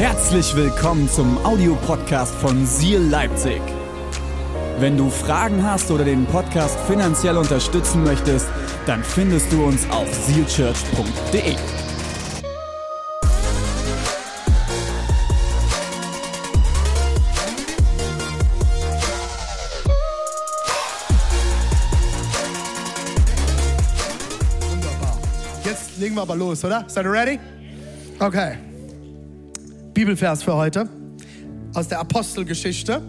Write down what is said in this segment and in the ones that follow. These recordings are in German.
Herzlich willkommen zum Audiopodcast von Seal Leipzig. Wenn du Fragen hast oder den Podcast finanziell unterstützen möchtest, dann findest du uns auf sealchurch.de. Wunderbar. Jetzt legen wir aber los, oder? Seid ihr ready? Okay. Bibelvers für heute aus der Apostelgeschichte,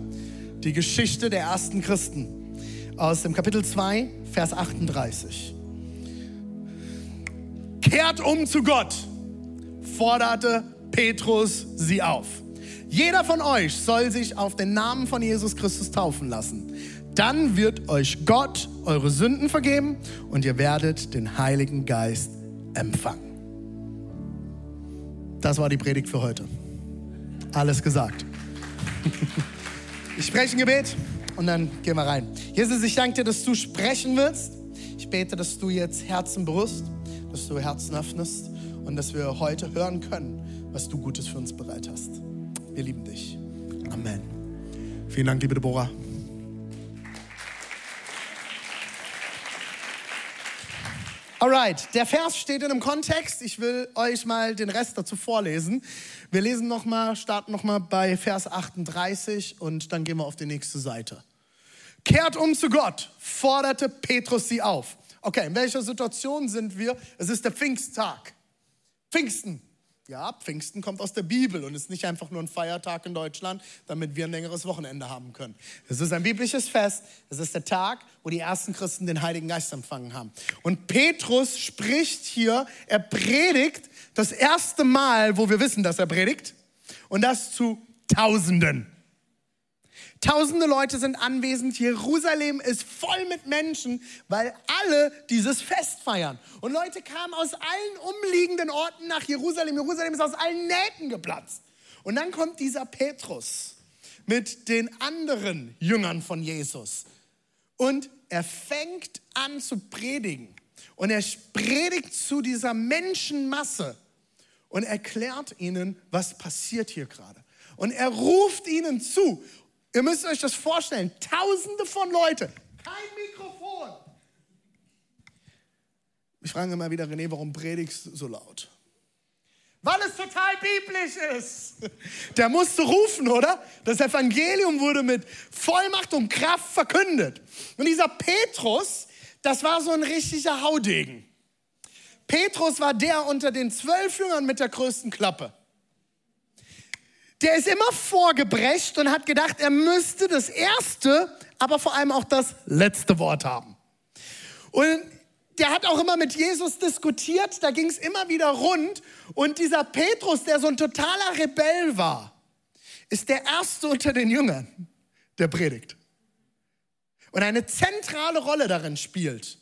die Geschichte der ersten Christen. Aus dem Kapitel 2, Vers 38. Kehrt um zu Gott, forderte Petrus sie auf. Jeder von euch soll sich auf den Namen von Jesus Christus taufen lassen. Dann wird euch Gott eure Sünden vergeben und ihr werdet den Heiligen Geist empfangen. Das war die Predigt für heute. Alles gesagt. Ich spreche ein Gebet und dann gehen wir rein. Jesus, ich danke dir, dass du sprechen willst. Ich bete, dass du jetzt Herzen berührst, dass du Herzen öffnest und dass wir heute hören können, was du Gutes für uns bereit hast. Wir lieben dich. Amen. Vielen Dank, liebe Deborah. Alright, der Vers steht in einem Kontext. Ich will euch mal den Rest dazu vorlesen. Wir lesen noch mal, starten noch mal bei Vers 38 und dann gehen wir auf die nächste Seite. Kehrt um zu Gott, forderte Petrus sie auf. Okay, in welcher Situation sind wir? Es ist der Pfingsttag. Pfingsten. Ja, Pfingsten kommt aus der Bibel und ist nicht einfach nur ein Feiertag in Deutschland, damit wir ein längeres Wochenende haben können. Es ist ein biblisches Fest. Es ist der Tag, wo die ersten Christen den Heiligen Geist empfangen haben. Und Petrus spricht hier, er predigt das erste Mal, wo wir wissen, dass er predigt. Und das zu Tausenden. Tausende Leute sind anwesend. Jerusalem ist voll mit Menschen, weil alle dieses Fest feiern. Und Leute kamen aus allen umliegenden Orten nach Jerusalem. Jerusalem ist aus allen Nähten geplatzt. Und dann kommt dieser Petrus mit den anderen Jüngern von Jesus. Und er fängt an zu predigen. Und er predigt zu dieser Menschenmasse und erklärt ihnen, was passiert hier gerade. Und er ruft ihnen zu. Ihr müsst euch das vorstellen. Tausende von Leuten. Kein Mikrofon. Ich frage immer wieder, René, warum predigst du so laut? Weil es total biblisch ist. Der musste rufen, oder? Das Evangelium wurde mit Vollmacht und Kraft verkündet. Und dieser Petrus, das war so ein richtiger Haudegen. Petrus war der unter den zwölf Jüngern mit der größten Klappe der ist immer vorgebrecht und hat gedacht, er müsste das erste, aber vor allem auch das letzte Wort haben. Und der hat auch immer mit Jesus diskutiert, da ging es immer wieder rund. Und dieser Petrus, der so ein totaler Rebell war, ist der erste unter den Jüngern, der predigt. Und eine zentrale Rolle darin spielt,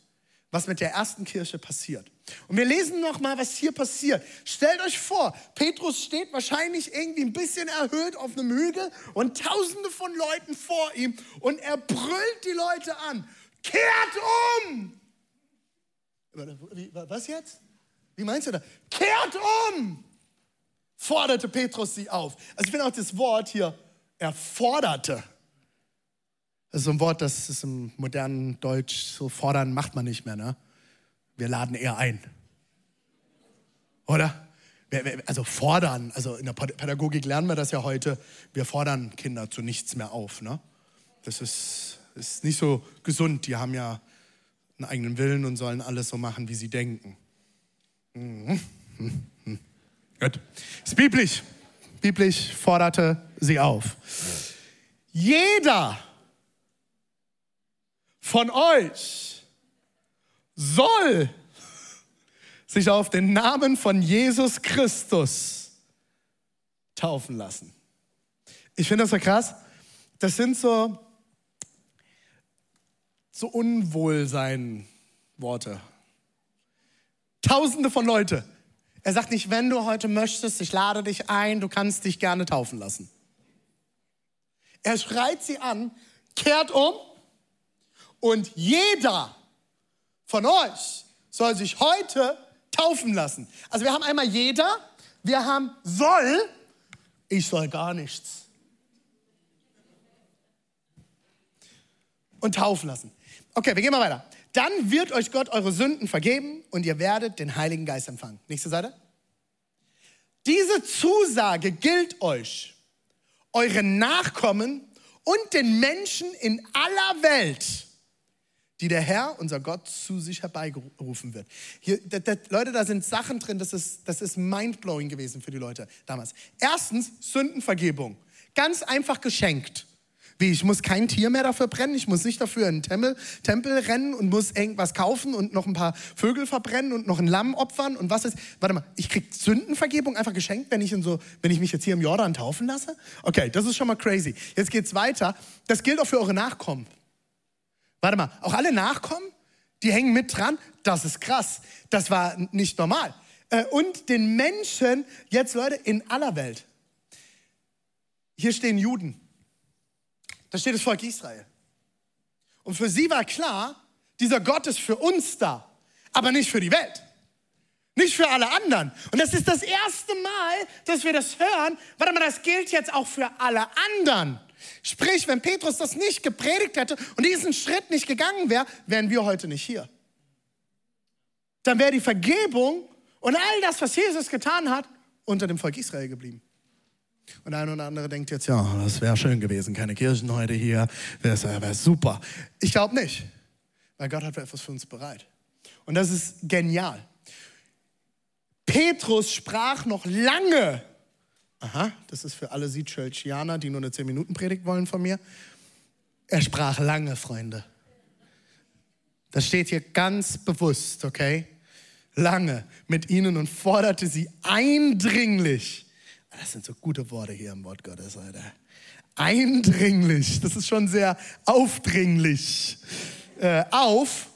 was mit der ersten Kirche passiert. Und wir lesen noch mal, was hier passiert. Stellt euch vor, Petrus steht wahrscheinlich irgendwie ein bisschen erhöht auf einem Hügel und tausende von Leuten vor ihm und er brüllt die Leute an. Kehrt um! Was jetzt? Wie meinst du das? Kehrt um! Forderte Petrus sie auf. Also ich finde auch das Wort hier, er forderte. Das ist so ein Wort, das ist im modernen Deutsch, so fordern macht man nicht mehr, ne? Wir laden eher ein. Oder? Also fordern, also in der Pädagogik lernen wir das ja heute, wir fordern Kinder zu nichts mehr auf. Ne? Das ist, ist nicht so gesund, die haben ja einen eigenen Willen und sollen alles so machen, wie sie denken. Mhm. Mhm. Gut. Ist biblisch. Biblisch forderte sie auf. Jeder von euch soll sich auf den Namen von Jesus Christus taufen lassen. Ich finde das so krass. Das sind so, so Unwohlsein-Worte. Tausende von Leute. Er sagt nicht, wenn du heute möchtest, ich lade dich ein, du kannst dich gerne taufen lassen. Er schreit sie an, kehrt um und jeder von euch soll sich heute taufen lassen. Also wir haben einmal jeder, wir haben soll ich soll gar nichts. Und taufen lassen. Okay, wir gehen mal weiter. Dann wird euch Gott eure Sünden vergeben und ihr werdet den Heiligen Geist empfangen. Nächste Seite. Diese Zusage gilt euch, euren Nachkommen und den Menschen in aller Welt, die der Herr, unser Gott, zu sich herbeigerufen wird. Hier, da, da, Leute, da sind Sachen drin, das ist, das ist mindblowing gewesen für die Leute damals. Erstens, Sündenvergebung. Ganz einfach geschenkt. Wie, ich muss kein Tier mehr dafür brennen, ich muss nicht dafür in den Tempel, Tempel rennen und muss irgendwas kaufen und noch ein paar Vögel verbrennen und noch ein Lamm opfern und was ist. Warte mal, ich krieg Sündenvergebung einfach geschenkt, wenn ich, in so, wenn ich mich jetzt hier im Jordan taufen lasse? Okay, das ist schon mal crazy. Jetzt geht's weiter. Das gilt auch für eure Nachkommen. Warte mal, auch alle Nachkommen, die hängen mit dran. Das ist krass. Das war nicht normal. Äh, und den Menschen, jetzt Leute, in aller Welt. Hier stehen Juden. Da steht das Volk Israel. Und für sie war klar, dieser Gott ist für uns da, aber nicht für die Welt. Nicht für alle anderen. Und das ist das erste Mal, dass wir das hören. Warte mal, das gilt jetzt auch für alle anderen. Sprich, wenn Petrus das nicht gepredigt hätte und diesen Schritt nicht gegangen wäre, wären wir heute nicht hier. Dann wäre die Vergebung und all das, was Jesus getan hat, unter dem Volk Israel geblieben. Und eine oder andere denkt jetzt, ja, das wäre schön gewesen, keine Kirchen heute hier, wäre wär super. Ich glaube nicht, weil Gott hat etwas für uns bereit. Und das ist genial. Petrus sprach noch lange, aha, das ist für alle Südchurchianer, die nur eine 10-Minuten-Predigt wollen von mir. Er sprach lange, Freunde. Das steht hier ganz bewusst, okay? Lange mit ihnen und forderte sie eindringlich das sind so gute Worte hier im Wort Gottes, Alter. Eindringlich, das ist schon sehr aufdringlich. Äh, auf,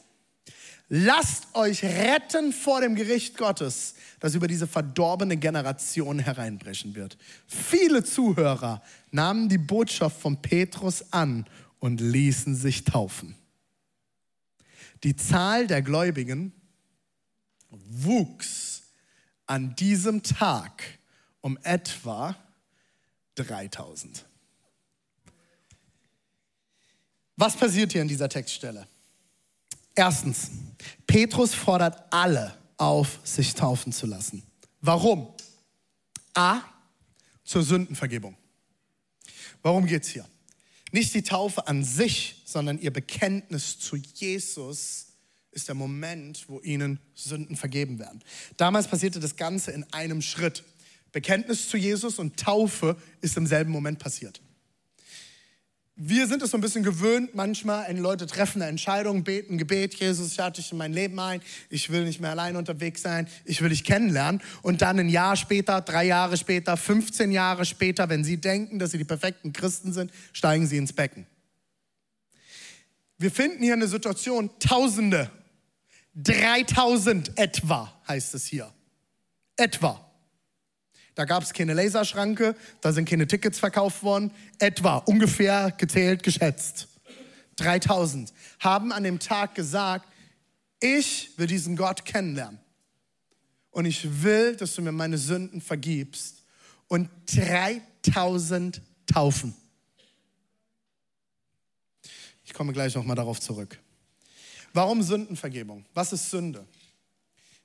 lasst euch retten vor dem Gericht Gottes, das über diese verdorbene Generation hereinbrechen wird. Viele Zuhörer nahmen die Botschaft von Petrus an und ließen sich taufen. Die Zahl der Gläubigen wuchs an diesem Tag um etwa 3000. Was passiert hier in dieser Textstelle? Erstens, Petrus fordert alle auf, sich taufen zu lassen. Warum? A, zur Sündenvergebung. Warum geht es hier? Nicht die Taufe an sich, sondern ihr Bekenntnis zu Jesus ist der Moment, wo ihnen Sünden vergeben werden. Damals passierte das Ganze in einem Schritt. Bekenntnis zu Jesus und Taufe ist im selben Moment passiert. Wir sind es so ein bisschen gewöhnt, manchmal, wenn Leute treffen eine Entscheidung, beten, Gebet, Jesus, ich hatte dich in mein Leben ein, ich will nicht mehr allein unterwegs sein, ich will dich kennenlernen. Und dann ein Jahr später, drei Jahre später, 15 Jahre später, wenn sie denken, dass sie die perfekten Christen sind, steigen sie ins Becken. Wir finden hier eine Situation, Tausende, 3000 etwa heißt es hier. Etwa. Da gab es keine Laserschranke, da sind keine Tickets verkauft worden. Etwa, ungefähr gezählt, geschätzt. 3000 haben an dem Tag gesagt, ich will diesen Gott kennenlernen. Und ich will, dass du mir meine Sünden vergibst. Und 3000 taufen. Ich komme gleich nochmal darauf zurück. Warum Sündenvergebung? Was ist Sünde?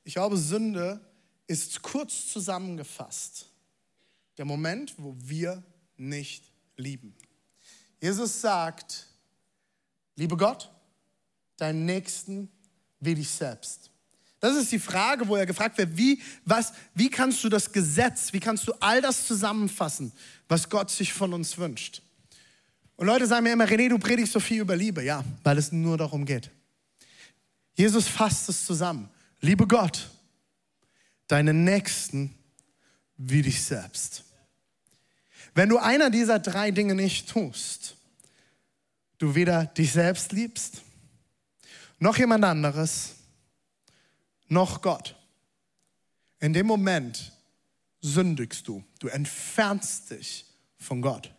Ich glaube, Sünde ist kurz zusammengefasst der Moment, wo wir nicht lieben. Jesus sagt, liebe Gott, deinen Nächsten wie dich selbst. Das ist die Frage, wo er gefragt wird, wie, was, wie kannst du das Gesetz, wie kannst du all das zusammenfassen, was Gott sich von uns wünscht? Und Leute sagen mir immer, René, du predigst so viel über Liebe. Ja, weil es nur darum geht. Jesus fasst es zusammen. Liebe Gott, deinen Nächsten wie dich selbst. Wenn du einer dieser drei Dinge nicht tust, du weder dich selbst liebst, noch jemand anderes, noch Gott, in dem Moment sündigst du. Du entfernst dich von Gott.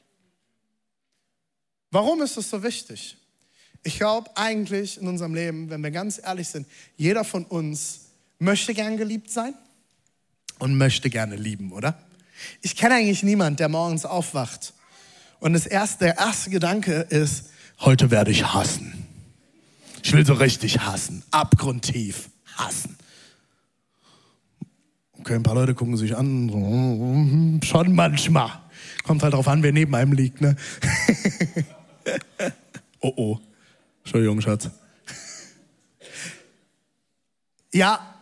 Warum ist das so wichtig? Ich glaube eigentlich in unserem Leben, wenn wir ganz ehrlich sind, jeder von uns möchte gern geliebt sein und möchte gerne lieben, oder? Ich kenne eigentlich niemanden, der morgens aufwacht und das erste, der erste Gedanke ist, heute werde ich hassen. Ich will so richtig hassen, abgrundtief hassen. Okay, ein paar Leute gucken sich an, so, schon manchmal. Kommt halt drauf an, wer neben einem liegt, ne? oh oh. Entschuldigung, Schatz. Ja,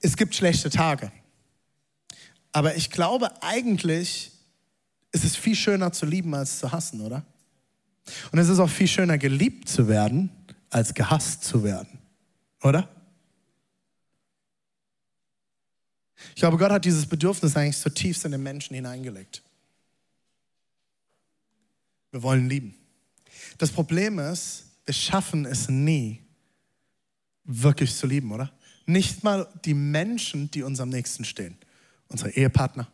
es gibt schlechte Tage. Aber ich glaube, eigentlich ist es viel schöner zu lieben als zu hassen, oder? Und es ist auch viel schöner geliebt zu werden, als gehasst zu werden, oder? Ich glaube, Gott hat dieses Bedürfnis eigentlich zutiefst in den Menschen hineingelegt. Wir wollen lieben. Das Problem ist, wir schaffen es nie, wirklich zu lieben, oder? Nicht mal die Menschen, die uns am nächsten stehen. Unsere Ehepartner,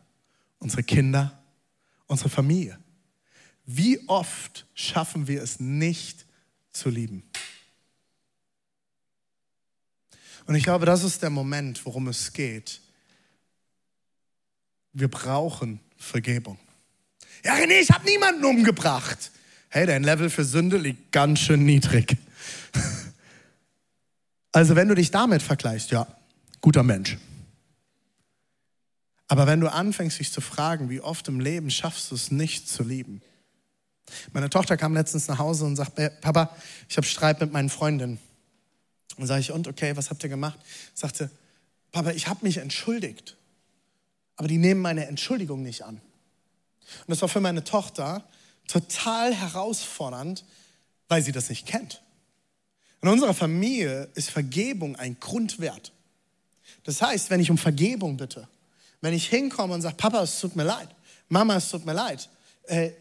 unsere Kinder, unsere Familie. Wie oft schaffen wir es nicht zu lieben? Und ich glaube, das ist der Moment, worum es geht. Wir brauchen Vergebung. Ja, René, ich habe niemanden umgebracht. Hey, dein Level für Sünde liegt ganz schön niedrig. Also wenn du dich damit vergleichst, ja, guter Mensch. Aber wenn du anfängst, dich zu fragen, wie oft im Leben schaffst du es nicht zu lieben? Meine Tochter kam letztens nach Hause und sagt, Papa, ich habe Streit mit meinen Freundinnen. Und sage ich, und okay, was habt ihr gemacht? Sagte, Papa, ich habe mich entschuldigt. Aber die nehmen meine Entschuldigung nicht an. Und das war für meine Tochter total herausfordernd, weil sie das nicht kennt. In unserer Familie ist Vergebung ein Grundwert. Das heißt, wenn ich um Vergebung bitte, wenn ich hinkomme und sage, Papa, es tut mir leid, Mama, es tut mir leid, äh,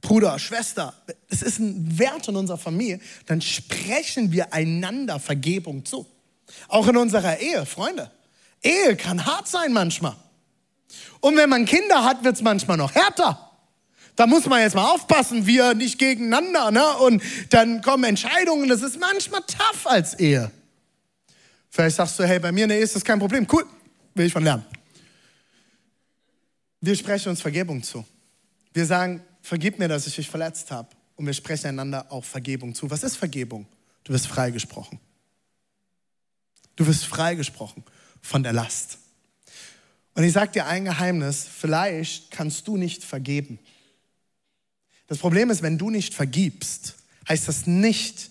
Bruder, Schwester, es ist ein Wert in unserer Familie, dann sprechen wir einander Vergebung zu. Auch in unserer Ehe, Freunde. Ehe kann hart sein manchmal. Und wenn man Kinder hat, wird es manchmal noch härter. Da muss man jetzt mal aufpassen, wir nicht gegeneinander. Ne? Und dann kommen Entscheidungen, das ist manchmal tough als Ehe. Vielleicht sagst du, hey, bei mir in der Ehe ist das kein Problem. Cool, will ich von lernen. Wir sprechen uns Vergebung zu. Wir sagen, vergib mir, dass ich dich verletzt habe. Und wir sprechen einander auch Vergebung zu. Was ist Vergebung? Du wirst freigesprochen. Du wirst freigesprochen von der Last. Und ich sage dir ein Geheimnis, vielleicht kannst du nicht vergeben. Das Problem ist, wenn du nicht vergibst, heißt das nicht,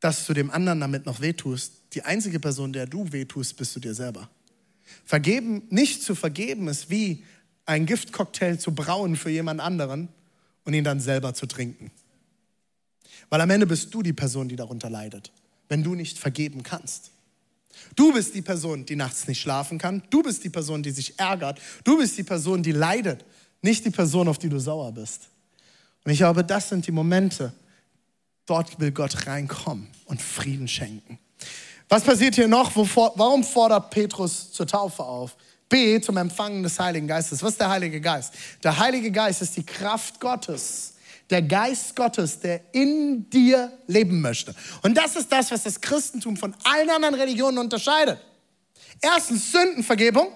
dass du dem anderen damit noch wehtust. Die einzige Person, der du wehtust, bist du dir selber. Vergeben, nicht zu vergeben, ist wie ein Giftcocktail zu brauen für jemand anderen und ihn dann selber zu trinken. Weil am Ende bist du die Person, die darunter leidet, wenn du nicht vergeben kannst. Du bist die Person, die nachts nicht schlafen kann. Du bist die Person, die sich ärgert. Du bist die Person, die leidet. Nicht die Person, auf die du sauer bist. Und ich glaube, das sind die Momente, dort will Gott reinkommen und Frieden schenken. Was passiert hier noch? warum fordert Petrus zur Taufe auf? B, zum Empfangen des Heiligen Geistes. Was ist der Heilige Geist? Der Heilige Geist ist die Kraft Gottes, der Geist Gottes, der in dir leben möchte. Und das ist das, was das Christentum von allen anderen Religionen unterscheidet. Erstens Sündenvergebung.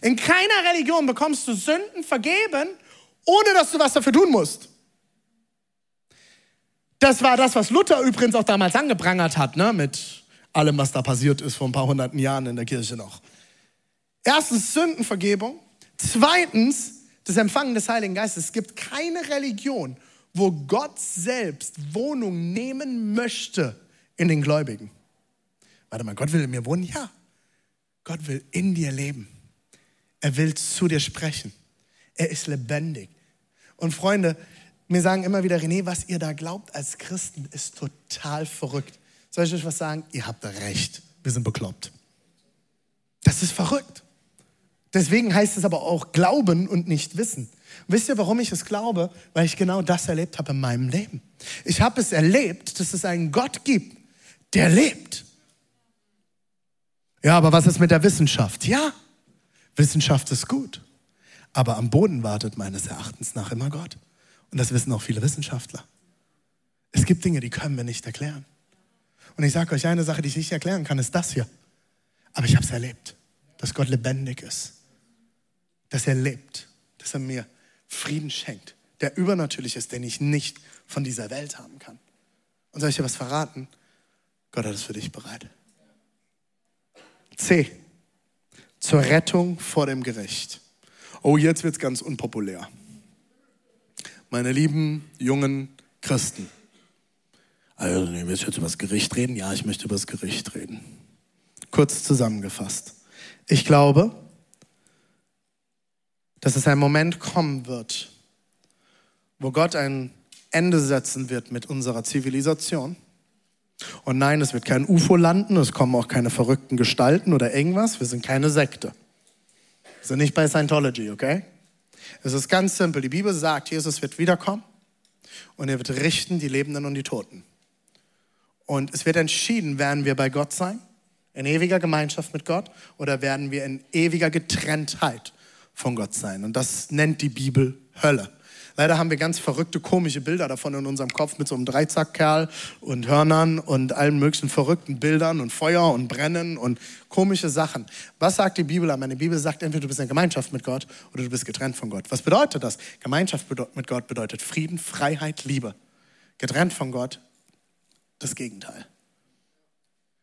In keiner Religion bekommst du Sünden vergeben, ohne dass du was dafür tun musst. Das war das, was Luther übrigens auch damals angeprangert hat, ne, mit allem, was da passiert ist vor ein paar hunderten Jahren in der Kirche noch. Erstens Sündenvergebung. Zweitens das Empfangen des Heiligen Geistes. Es gibt keine Religion, wo Gott selbst Wohnung nehmen möchte in den Gläubigen. Warte mal, Gott will in mir wohnen? Ja. Gott will in dir leben. Er will zu dir sprechen. Er ist lebendig. Und Freunde, mir sagen immer wieder, René, was ihr da glaubt als Christen, ist total verrückt. Soll ich euch was sagen? Ihr habt recht. Wir sind bekloppt. Das ist verrückt. Deswegen heißt es aber auch Glauben und nicht Wissen. Wisst ihr, warum ich es glaube? Weil ich genau das erlebt habe in meinem Leben. Ich habe es erlebt, dass es einen Gott gibt, der lebt. Ja, aber was ist mit der Wissenschaft? Ja, Wissenschaft ist gut. Aber am Boden wartet meines Erachtens nach immer Gott. Und das wissen auch viele Wissenschaftler. Es gibt Dinge, die können wir nicht erklären. Und ich sage euch, eine Sache, die ich nicht erklären kann, ist das hier. Aber ich habe es erlebt, dass Gott lebendig ist dass er lebt, dass er mir Frieden schenkt, der übernatürlich ist, den ich nicht von dieser Welt haben kann. Und soll ich dir was verraten? Gott hat es für dich bereit. C. Zur Rettung vor dem Gericht. Oh, jetzt wird es ganz unpopulär. Meine lieben jungen Christen. Also, ihr müsst jetzt über das Gericht reden? Ja, ich möchte über das Gericht reden. Kurz zusammengefasst. Ich glaube, dass es ein Moment kommen wird, wo Gott ein Ende setzen wird mit unserer Zivilisation. Und nein, es wird kein UFO landen, es kommen auch keine verrückten Gestalten oder irgendwas. Wir sind keine Sekte. Wir sind nicht bei Scientology, okay? Es ist ganz simpel. Die Bibel sagt, Jesus wird wiederkommen und er wird richten die Lebenden und die Toten. Und es wird entschieden, werden wir bei Gott sein, in ewiger Gemeinschaft mit Gott, oder werden wir in ewiger Getrenntheit von Gott sein. Und das nennt die Bibel Hölle. Leider haben wir ganz verrückte, komische Bilder davon in unserem Kopf mit so einem Dreizackkerl und Hörnern und allen möglichen verrückten Bildern und Feuer und Brennen und komische Sachen. Was sagt die Bibel an? Die Bibel sagt entweder du bist in Gemeinschaft mit Gott oder du bist getrennt von Gott. Was bedeutet das? Gemeinschaft mit Gott bedeutet Frieden, Freiheit, Liebe. Getrennt von Gott das Gegenteil.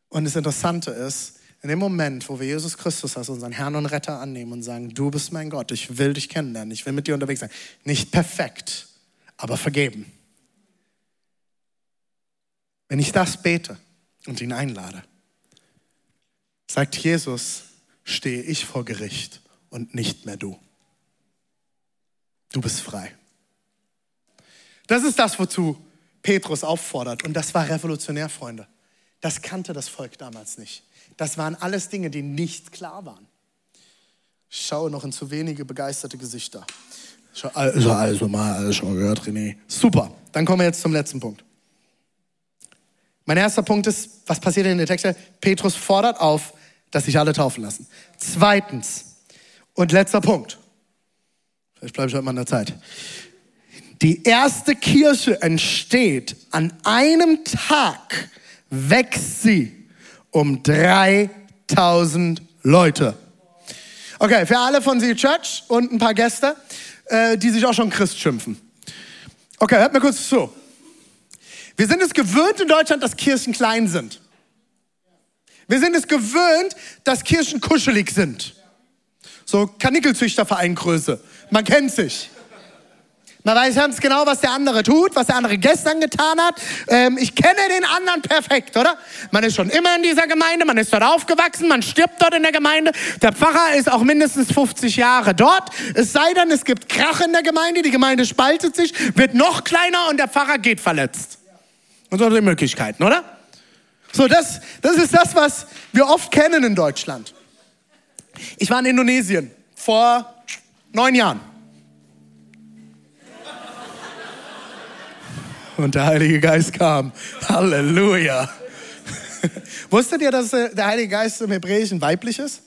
Und das Interessante ist, in dem Moment, wo wir Jesus Christus als unseren Herrn und Retter annehmen und sagen, du bist mein Gott, ich will dich kennenlernen, ich will mit dir unterwegs sein. Nicht perfekt, aber vergeben. Wenn ich das bete und ihn einlade, sagt Jesus, stehe ich vor Gericht und nicht mehr du. Du bist frei. Das ist das, wozu Petrus auffordert. Und das war revolutionär, Freunde. Das kannte das Volk damals nicht. Das waren alles Dinge, die nicht klar waren. Ich schaue noch in zu wenige begeisterte Gesichter. Also, also mal alles schon gehört, René. Super. Dann kommen wir jetzt zum letzten Punkt. Mein erster Punkt ist, was passiert in der Texte? Petrus fordert auf, dass sich alle taufen lassen. Zweitens und letzter Punkt. Vielleicht bleibe ich heute mal in der Zeit. Die erste Kirche entsteht an einem Tag, wächst sie um 3000 Leute. Okay, für alle von Sie Church und ein paar Gäste, äh, die sich auch schon Christ schimpfen. Okay, hört mir kurz zu. Wir sind es gewöhnt in Deutschland, dass Kirchen klein sind. Wir sind es gewöhnt, dass Kirchen kuschelig sind. So Kanickelzüchtervereingröße. Man kennt sich. Man weiß ganz genau, was der andere tut, was der andere gestern getan hat. Ähm, ich kenne den anderen perfekt, oder? Man ist schon immer in dieser Gemeinde, man ist dort aufgewachsen, man stirbt dort in der Gemeinde. Der Pfarrer ist auch mindestens 50 Jahre dort. Es sei denn, es gibt Krach in der Gemeinde, die Gemeinde spaltet sich, wird noch kleiner und der Pfarrer geht verletzt. Und so die Möglichkeiten, oder? So, das, das ist das, was wir oft kennen in Deutschland. Ich war in Indonesien vor neun Jahren. Und der Heilige Geist kam. Halleluja. Wusstet ihr, dass der Heilige Geist im Hebräischen weiblich ist?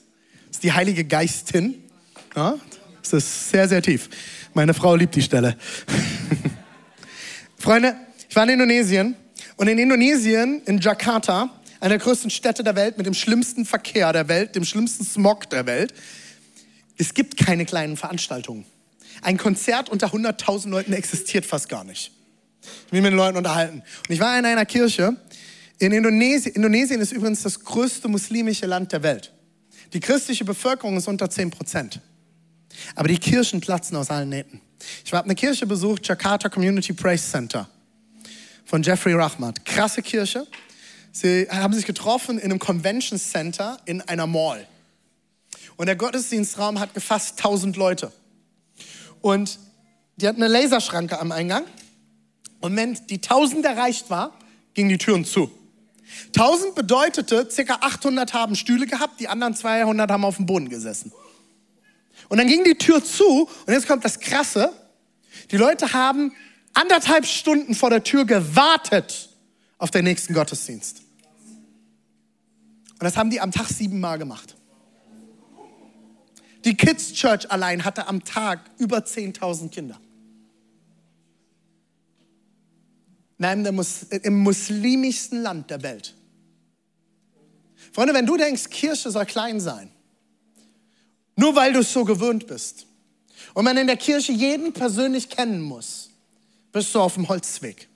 Das ist die Heilige Geistin. Ja, das ist sehr, sehr tief. Meine Frau liebt die Stelle. Freunde, ich war in Indonesien und in Indonesien, in Jakarta, einer der größten Städte der Welt mit dem schlimmsten Verkehr der Welt, dem schlimmsten Smog der Welt, es gibt keine kleinen Veranstaltungen. Ein Konzert unter 100.000 Leuten existiert fast gar nicht. Ich will mit den Leuten unterhalten. Und ich war in einer Kirche in Indonesien. Indonesien ist übrigens das größte muslimische Land der Welt. Die christliche Bevölkerung ist unter 10 Prozent. Aber die Kirchen platzen aus allen Nähten. Ich habe eine Kirche besucht, Jakarta Community Praise Center von Jeffrey Rahmat. Krasse Kirche. Sie haben sich getroffen in einem Convention Center in einer Mall. Und der Gottesdienstraum hat gefasst 1000 Leute. Und die hatten eine Laserschranke am Eingang. Und wenn die 1000 erreicht war, gingen die Türen zu. 1000 bedeutete, ca. 800 haben Stühle gehabt, die anderen 200 haben auf dem Boden gesessen. Und dann ging die Tür zu und jetzt kommt das Krasse. Die Leute haben anderthalb Stunden vor der Tür gewartet auf den nächsten Gottesdienst. Und das haben die am Tag siebenmal gemacht. Die Kids Church allein hatte am Tag über 10.000 Kinder. Nein, im muslimischsten Land der Welt. Freunde, wenn du denkst, Kirche soll klein sein, nur weil du es so gewöhnt bist, und man in der Kirche jeden persönlich kennen muss, bist du auf dem Holzweg.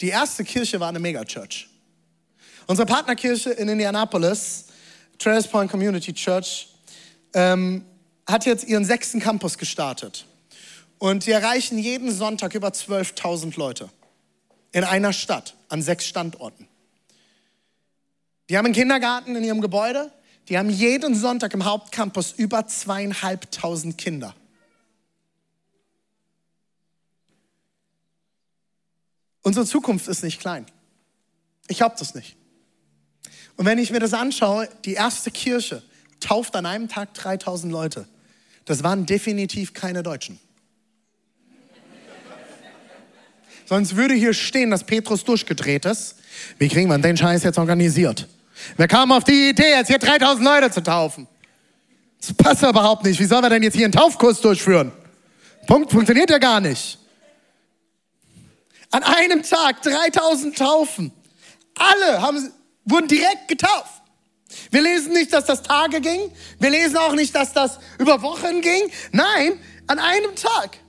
Die erste Kirche war eine Megachurch. Unsere Partnerkirche in Indianapolis, Trails Point Community Church, ähm, hat jetzt ihren sechsten Campus gestartet. Und die erreichen jeden Sonntag über 12.000 Leute. In einer Stadt, an sechs Standorten. Die haben einen Kindergarten in ihrem Gebäude. Die haben jeden Sonntag im Hauptcampus über zweieinhalbtausend Kinder. Unsere Zukunft ist nicht klein. Ich glaube das nicht. Und wenn ich mir das anschaue, die erste Kirche tauft an einem Tag 3000 Leute. Das waren definitiv keine Deutschen. Sonst würde hier stehen, dass Petrus durchgedreht ist. Wie kriegen wir den Scheiß jetzt organisiert? Wer kam auf die Idee, jetzt hier 3000 Leute zu taufen? Das passt überhaupt nicht. Wie sollen wir denn jetzt hier einen Taufkurs durchführen? Punkt, funktioniert ja gar nicht. An einem Tag 3000 Taufen. Alle haben, wurden direkt getauft. Wir lesen nicht, dass das Tage ging. Wir lesen auch nicht, dass das über Wochen ging. Nein, an einem Tag.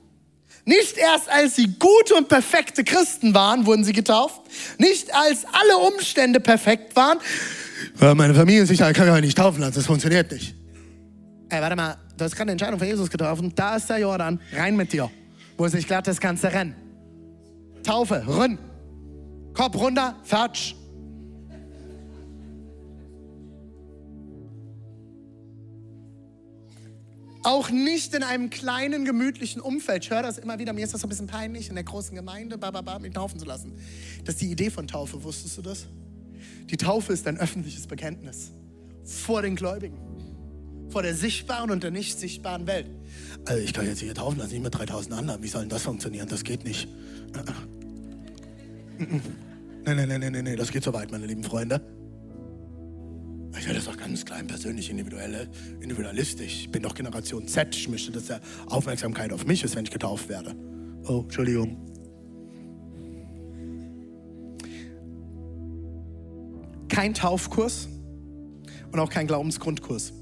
Nicht erst als sie gute und perfekte Christen waren, wurden sie getauft. Nicht als alle Umstände perfekt waren. Meine Familie sich kann ja nicht taufen lassen, das funktioniert nicht. Ey, warte mal, du hast gerade eine Entscheidung für Jesus getroffen. Da ist der Jordan, rein mit dir. Wo es nicht glatt ist, kannst du rennen. Taufe, rünn. Kopf runter, fatsch. Auch nicht in einem kleinen, gemütlichen Umfeld. Ich höre das immer wieder, mir ist das so ein bisschen peinlich, in der großen Gemeinde, bababa, mich taufen zu lassen. Das ist die Idee von Taufe, wusstest du das? Die Taufe ist ein öffentliches Bekenntnis vor den Gläubigen, vor der sichtbaren und der nicht sichtbaren Welt. Also ich kann jetzt hier taufen lassen, nicht mit 3000 anderen. Wie soll denn das funktionieren? Das geht nicht. Nein, nein, nein, nein, nein, das geht so weit, meine lieben Freunde. Ich werde das doch ganz klein, persönlich, individuell, individualistisch. Ich bin doch Generation Z. Ich möchte, dass der Aufmerksamkeit auf mich ist, wenn ich getauft werde. Oh, Entschuldigung. Kein Taufkurs und auch kein Glaubensgrundkurs.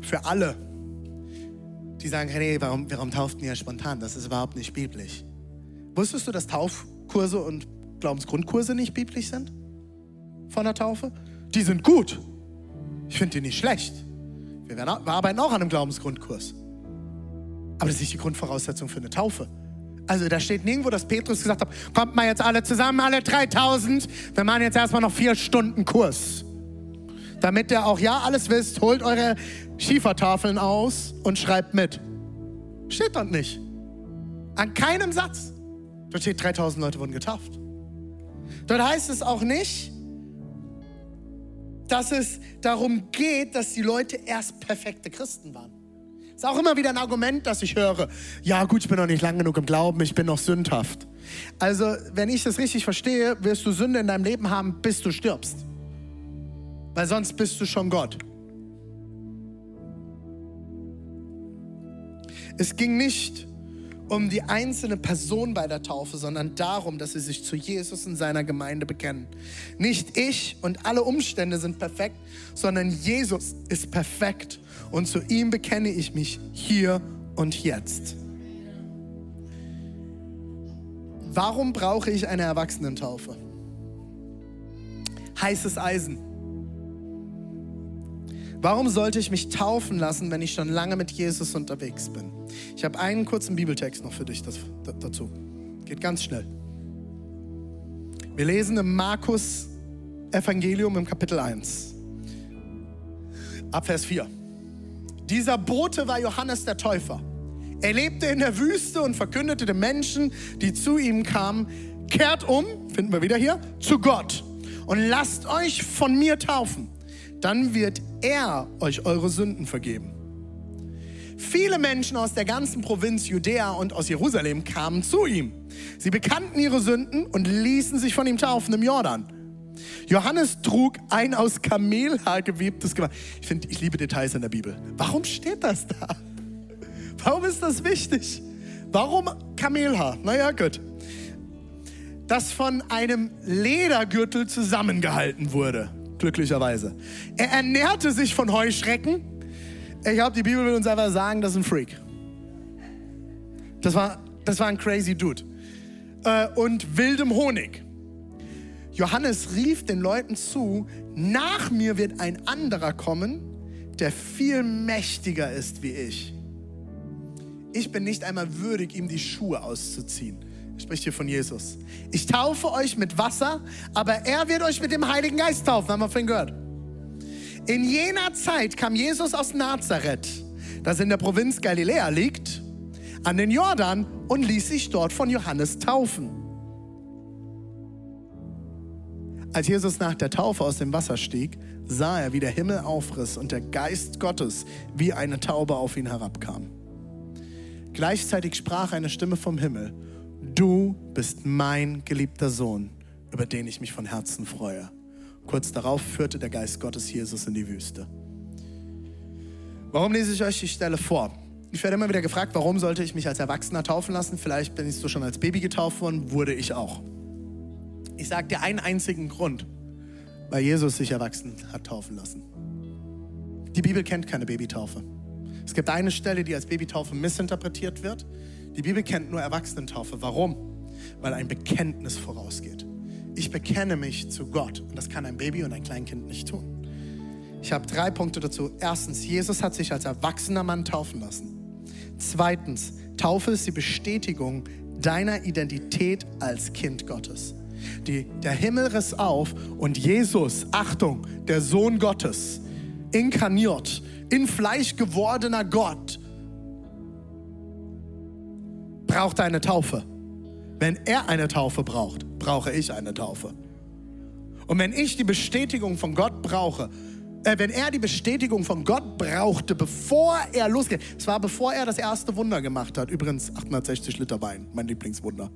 Für alle, die sagen, hey, warum, warum tauft ihr spontan? Das ist überhaupt nicht biblisch. Wusstest du, dass Taufkurse und Glaubensgrundkurse nicht biblisch sind? Von der Taufe? Die sind gut. Ich finde die nicht schlecht. Wir, werden, wir arbeiten auch an einem Glaubensgrundkurs. Aber das ist nicht die Grundvoraussetzung für eine Taufe. Also da steht nirgendwo, dass Petrus gesagt hat, kommt mal jetzt alle zusammen, alle 3000. Wir machen jetzt erstmal noch vier Stunden Kurs. Damit ihr auch ja alles wisst, holt eure Schiefertafeln aus und schreibt mit. Steht dort nicht. An keinem Satz. Dort steht, 3000 Leute wurden getauft. Dort heißt es auch nicht, dass es darum geht, dass die Leute erst perfekte Christen waren. Ist auch immer wieder ein Argument, das ich höre. Ja, gut, ich bin noch nicht lang genug im Glauben, ich bin noch sündhaft. Also, wenn ich das richtig verstehe, wirst du Sünde in deinem Leben haben, bis du stirbst. Weil sonst bist du schon Gott. Es ging nicht um die einzelne Person bei der Taufe, sondern darum, dass sie sich zu Jesus und seiner Gemeinde bekennen. Nicht ich und alle Umstände sind perfekt, sondern Jesus ist perfekt und zu ihm bekenne ich mich hier und jetzt. Warum brauche ich eine Erwachsenentaufe? Heißes Eisen. Warum sollte ich mich taufen lassen, wenn ich schon lange mit Jesus unterwegs bin? Ich habe einen kurzen Bibeltext noch für dich das, dazu. Geht ganz schnell. Wir lesen im Markus Evangelium im Kapitel 1, ab Vers 4. Dieser Bote war Johannes der Täufer. Er lebte in der Wüste und verkündete den Menschen, die zu ihm kamen, kehrt um, finden wir wieder hier, zu Gott und lasst euch von mir taufen dann wird er euch eure Sünden vergeben. Viele Menschen aus der ganzen Provinz Judäa und aus Jerusalem kamen zu ihm. Sie bekannten ihre Sünden und ließen sich von ihm taufen im Jordan. Johannes trug ein aus Kamelhaar gewebtes Gewand. Ich finde, ich liebe Details in der Bibel. Warum steht das da? Warum ist das wichtig? Warum Kamelhaar? Naja, gut. Das von einem Ledergürtel zusammengehalten wurde glücklicherweise. Er ernährte sich von Heuschrecken. Ich glaube, die Bibel will uns einfach sagen, das ist ein Freak. Das war, das war ein crazy Dude. Äh, und wildem Honig. Johannes rief den Leuten zu, nach mir wird ein anderer kommen, der viel mächtiger ist wie ich. Ich bin nicht einmal würdig, ihm die Schuhe auszuziehen. Ich spreche hier von Jesus. Ich taufe euch mit Wasser, aber er wird euch mit dem Heiligen Geist taufen. Haben wir vorhin gehört. In jener Zeit kam Jesus aus Nazareth, das in der Provinz Galiläa liegt, an den Jordan und ließ sich dort von Johannes taufen. Als Jesus nach der Taufe aus dem Wasser stieg, sah er, wie der Himmel aufriss und der Geist Gottes wie eine Taube auf ihn herabkam. Gleichzeitig sprach eine Stimme vom Himmel, du bist mein geliebter Sohn, über den ich mich von Herzen freue. Kurz darauf führte der Geist Gottes Jesus in die Wüste. Warum lese ich euch die Stelle vor? Ich werde immer wieder gefragt, warum sollte ich mich als Erwachsener taufen lassen? Vielleicht bin ich so schon als Baby getauft worden, wurde ich auch. Ich sage dir einen einzigen Grund, weil Jesus sich erwachsen hat taufen lassen. Die Bibel kennt keine Babytaufe. Es gibt eine Stelle, die als Babytaufe missinterpretiert wird. Die Bibel kennt nur Erwachsenentaufe. Warum? Weil ein Bekenntnis vorausgeht. Ich bekenne mich zu Gott und das kann ein Baby und ein Kleinkind nicht tun. Ich habe drei Punkte dazu. Erstens, Jesus hat sich als erwachsener Mann taufen lassen. Zweitens, Taufe ist die Bestätigung deiner Identität als Kind Gottes. Die, der Himmel riss auf und Jesus, Achtung, der Sohn Gottes, inkarniert, in Fleisch gewordener Gott, braucht eine Taufe. Wenn er eine Taufe braucht, brauche ich eine Taufe. Und wenn ich die Bestätigung von Gott brauche, äh, wenn er die Bestätigung von Gott brauchte, bevor er losgeht, es war bevor er das erste Wunder gemacht hat, übrigens 860 Liter Wein, mein Lieblingswunder.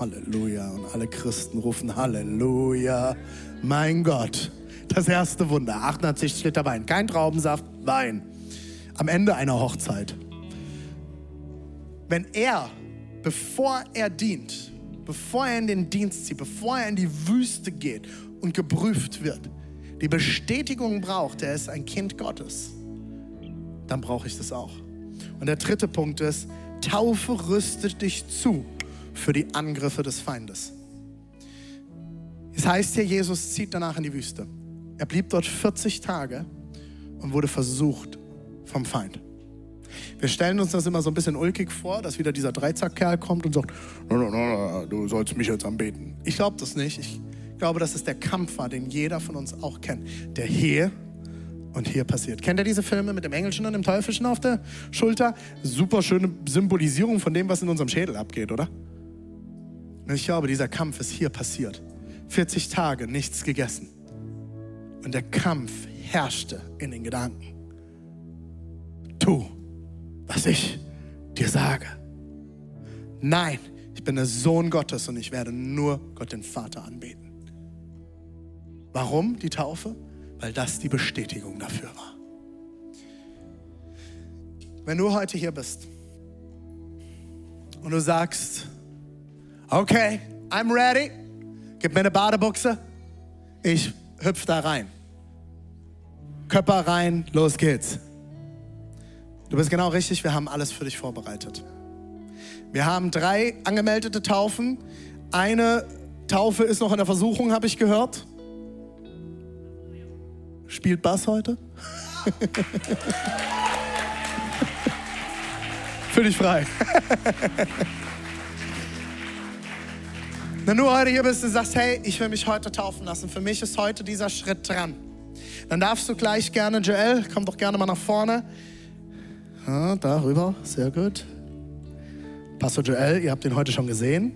Halleluja. Und alle Christen rufen Halleluja. Mein Gott. Das erste Wunder. 860 Liter Wein. Kein Traubensaft, Wein. Am Ende einer Hochzeit. Wenn er, bevor er dient, bevor er in den Dienst zieht, bevor er in die Wüste geht und geprüft wird, die Bestätigung braucht, er ist ein Kind Gottes, dann brauche ich das auch. Und der dritte Punkt ist, Taufe rüstet dich zu für die Angriffe des Feindes. Es heißt hier, Jesus zieht danach in die Wüste. Er blieb dort 40 Tage und wurde versucht vom Feind. Wir stellen uns das immer so ein bisschen ulkig vor, dass wieder dieser Dreizackkerl kommt und sagt, no, no, no, du sollst mich jetzt anbeten. Ich glaube das nicht. Ich glaube, dass es der Kampf war, den jeder von uns auch kennt. Der hier und hier passiert. Kennt ihr diese Filme mit dem Engelchen und dem Teufelchen auf der Schulter? Super schöne Symbolisierung von dem, was in unserem Schädel abgeht, oder? Ich glaube, dieser Kampf ist hier passiert. 40 Tage nichts gegessen. Und der Kampf herrschte in den Gedanken. Tu, was ich dir sage. Nein, ich bin der Sohn Gottes und ich werde nur Gott den Vater anbeten. Warum die Taufe? Weil das die Bestätigung dafür war. Wenn du heute hier bist und du sagst, okay, I'm ready. Gib mir eine Badebuchse. Ich hüpf da rein. Körper rein, los geht's. Du bist genau richtig, wir haben alles für dich vorbereitet. Wir haben drei angemeldete Taufen. Eine Taufe ist noch in der Versuchung, habe ich gehört. Spielt Bass heute? Fühl dich frei. Wenn du heute hier bist und sagst, hey, ich will mich heute taufen lassen, für mich ist heute dieser Schritt dran, dann darfst du gleich gerne, Joel, komm doch gerne mal nach vorne. Ja, darüber, sehr gut. Pastor Joel, ihr habt ihn heute schon gesehen.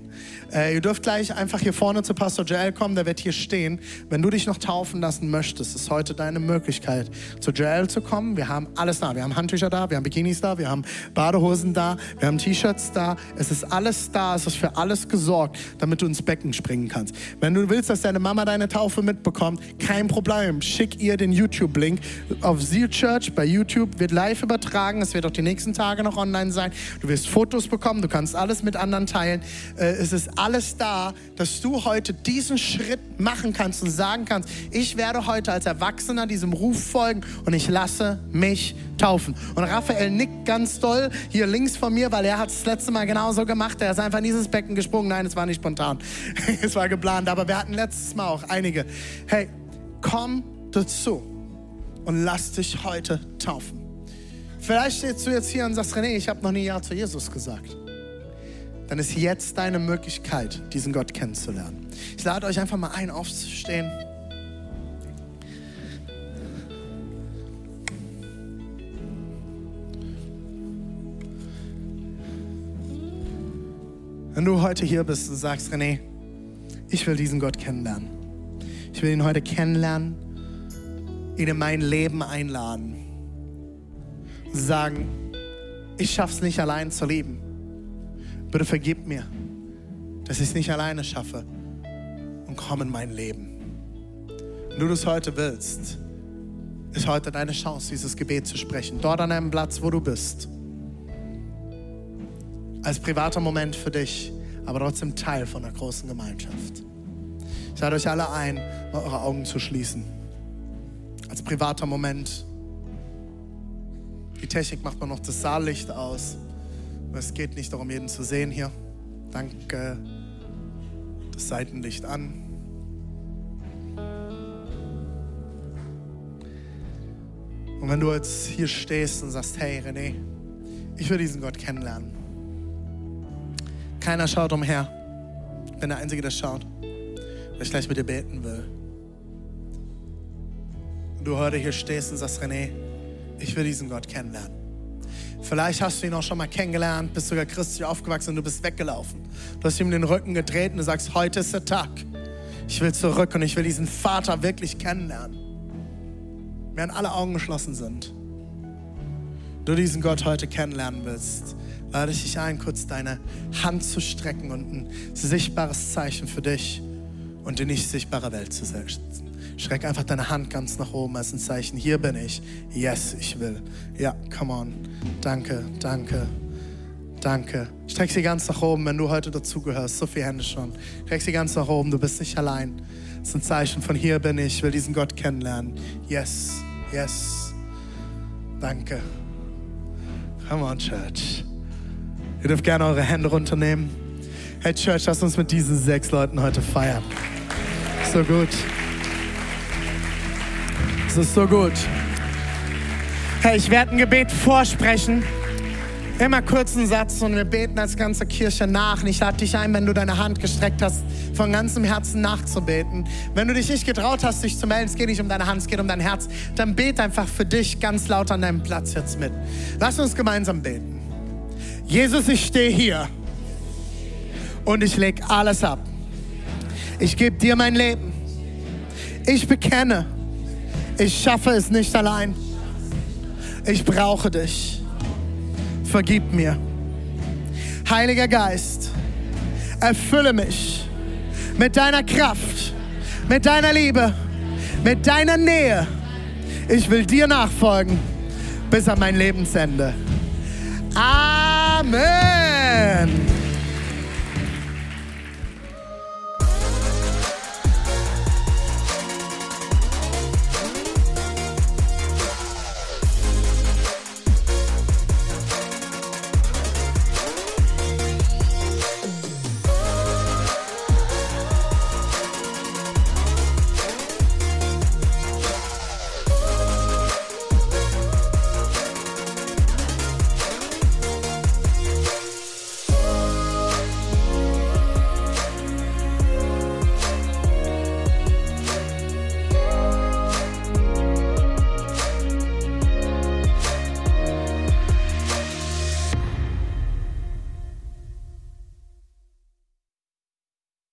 Äh, ihr dürft gleich einfach hier vorne zu Pastor Joel kommen, der wird hier stehen. Wenn du dich noch taufen lassen möchtest, ist heute deine Möglichkeit, zu Joel zu kommen. Wir haben alles da. Wir haben Handtücher da, wir haben Bikinis da, wir haben Badehosen da, wir haben T-Shirts da. Es ist alles da, es ist für alles gesorgt, damit du ins Becken springen kannst. Wenn du willst, dass deine Mama deine Taufe mitbekommt, kein Problem. Schick ihr den YouTube-Link auf Seal Church bei YouTube, wird live übertragen. Es wird auch die nächsten Tage noch online sein. Du wirst Fotos bekommen, du kannst alles mit anderen teilen. Äh, es ist alles da, dass du heute diesen Schritt machen kannst und sagen kannst, ich werde heute als Erwachsener diesem Ruf folgen und ich lasse mich taufen. Und Raphael nickt ganz doll hier links von mir, weil er hat es das letzte Mal genauso gemacht. Er ist einfach in dieses Becken gesprungen. Nein, es war nicht spontan. es war geplant, aber wir hatten letztes Mal auch einige. Hey, komm dazu und lass dich heute taufen. Vielleicht stehst du jetzt hier und sagst, René, ich habe noch nie Ja zu Jesus gesagt. Dann ist jetzt deine Möglichkeit, diesen Gott kennenzulernen. Ich lade euch einfach mal ein, aufzustehen. Wenn du heute hier bist und sagst, René, ich will diesen Gott kennenlernen. Ich will ihn heute kennenlernen, ihn in mein Leben einladen. Sagen, ich schaff's nicht allein zu lieben. Bitte vergib mir, dass ich es nicht alleine schaffe und komm in mein Leben. Wenn du das heute willst, ist heute deine Chance, dieses Gebet zu sprechen. Dort an einem Platz, wo du bist als privater Moment für dich, aber trotzdem Teil von einer großen Gemeinschaft. Ich lade euch alle ein, eure Augen zu schließen. Als privater Moment. Die Technik macht man noch das Saallicht aus. Es geht nicht darum, jeden zu sehen hier. Danke. Das Seitenlicht an. Und wenn du jetzt hier stehst und sagst, hey René, ich will diesen Gott kennenlernen keiner schaut umher. Ich bin der Einzige, der schaut, weil ich gleich mit dir beten will. Und du heute hier stehst und sagst, René, ich will diesen Gott kennenlernen. Vielleicht hast du ihn auch schon mal kennengelernt, bist sogar christlich aufgewachsen und du bist weggelaufen. Du hast ihm den Rücken gedreht und du sagst, heute ist der Tag. Ich will zurück und ich will diesen Vater wirklich kennenlernen. Während alle Augen geschlossen sind. Du diesen Gott heute kennenlernen willst, lade ich dich ein, kurz deine Hand zu strecken und ein sichtbares Zeichen für dich und die nicht sichtbare Welt zu setzen. Streck einfach deine Hand ganz nach oben als ein Zeichen. Hier bin ich. Yes, ich will. Ja, come on. Danke, danke, danke. Streck sie ganz nach oben, wenn du heute dazugehörst. So viele Hände schon. Streck sie ganz nach oben. Du bist nicht allein. Das ist ein Zeichen von hier bin ich. Ich will diesen Gott kennenlernen. Yes, yes. Danke. Come on, Church. Ihr dürft gerne eure Hände runternehmen. Hey Church, lasst uns mit diesen sechs Leuten heute feiern. So gut. Ist so gut. Hey, ich werde ein Gebet vorsprechen. Immer kurz einen Satz und wir beten als ganze Kirche nach. Und ich lade dich ein, wenn du deine Hand gestreckt hast, von ganzem Herzen nachzubeten. Wenn du dich nicht getraut hast, dich zu melden, es geht nicht um deine Hand, es geht um dein Herz, dann bete einfach für dich ganz laut an deinem Platz jetzt mit. Lass uns gemeinsam beten. Jesus, ich stehe hier und ich lege alles ab. Ich gebe dir mein Leben. Ich bekenne, ich schaffe es nicht allein. Ich brauche dich. Vergib mir. Heiliger Geist, erfülle mich mit deiner Kraft, mit deiner Liebe, mit deiner Nähe. Ich will dir nachfolgen bis an mein Lebensende. Amen.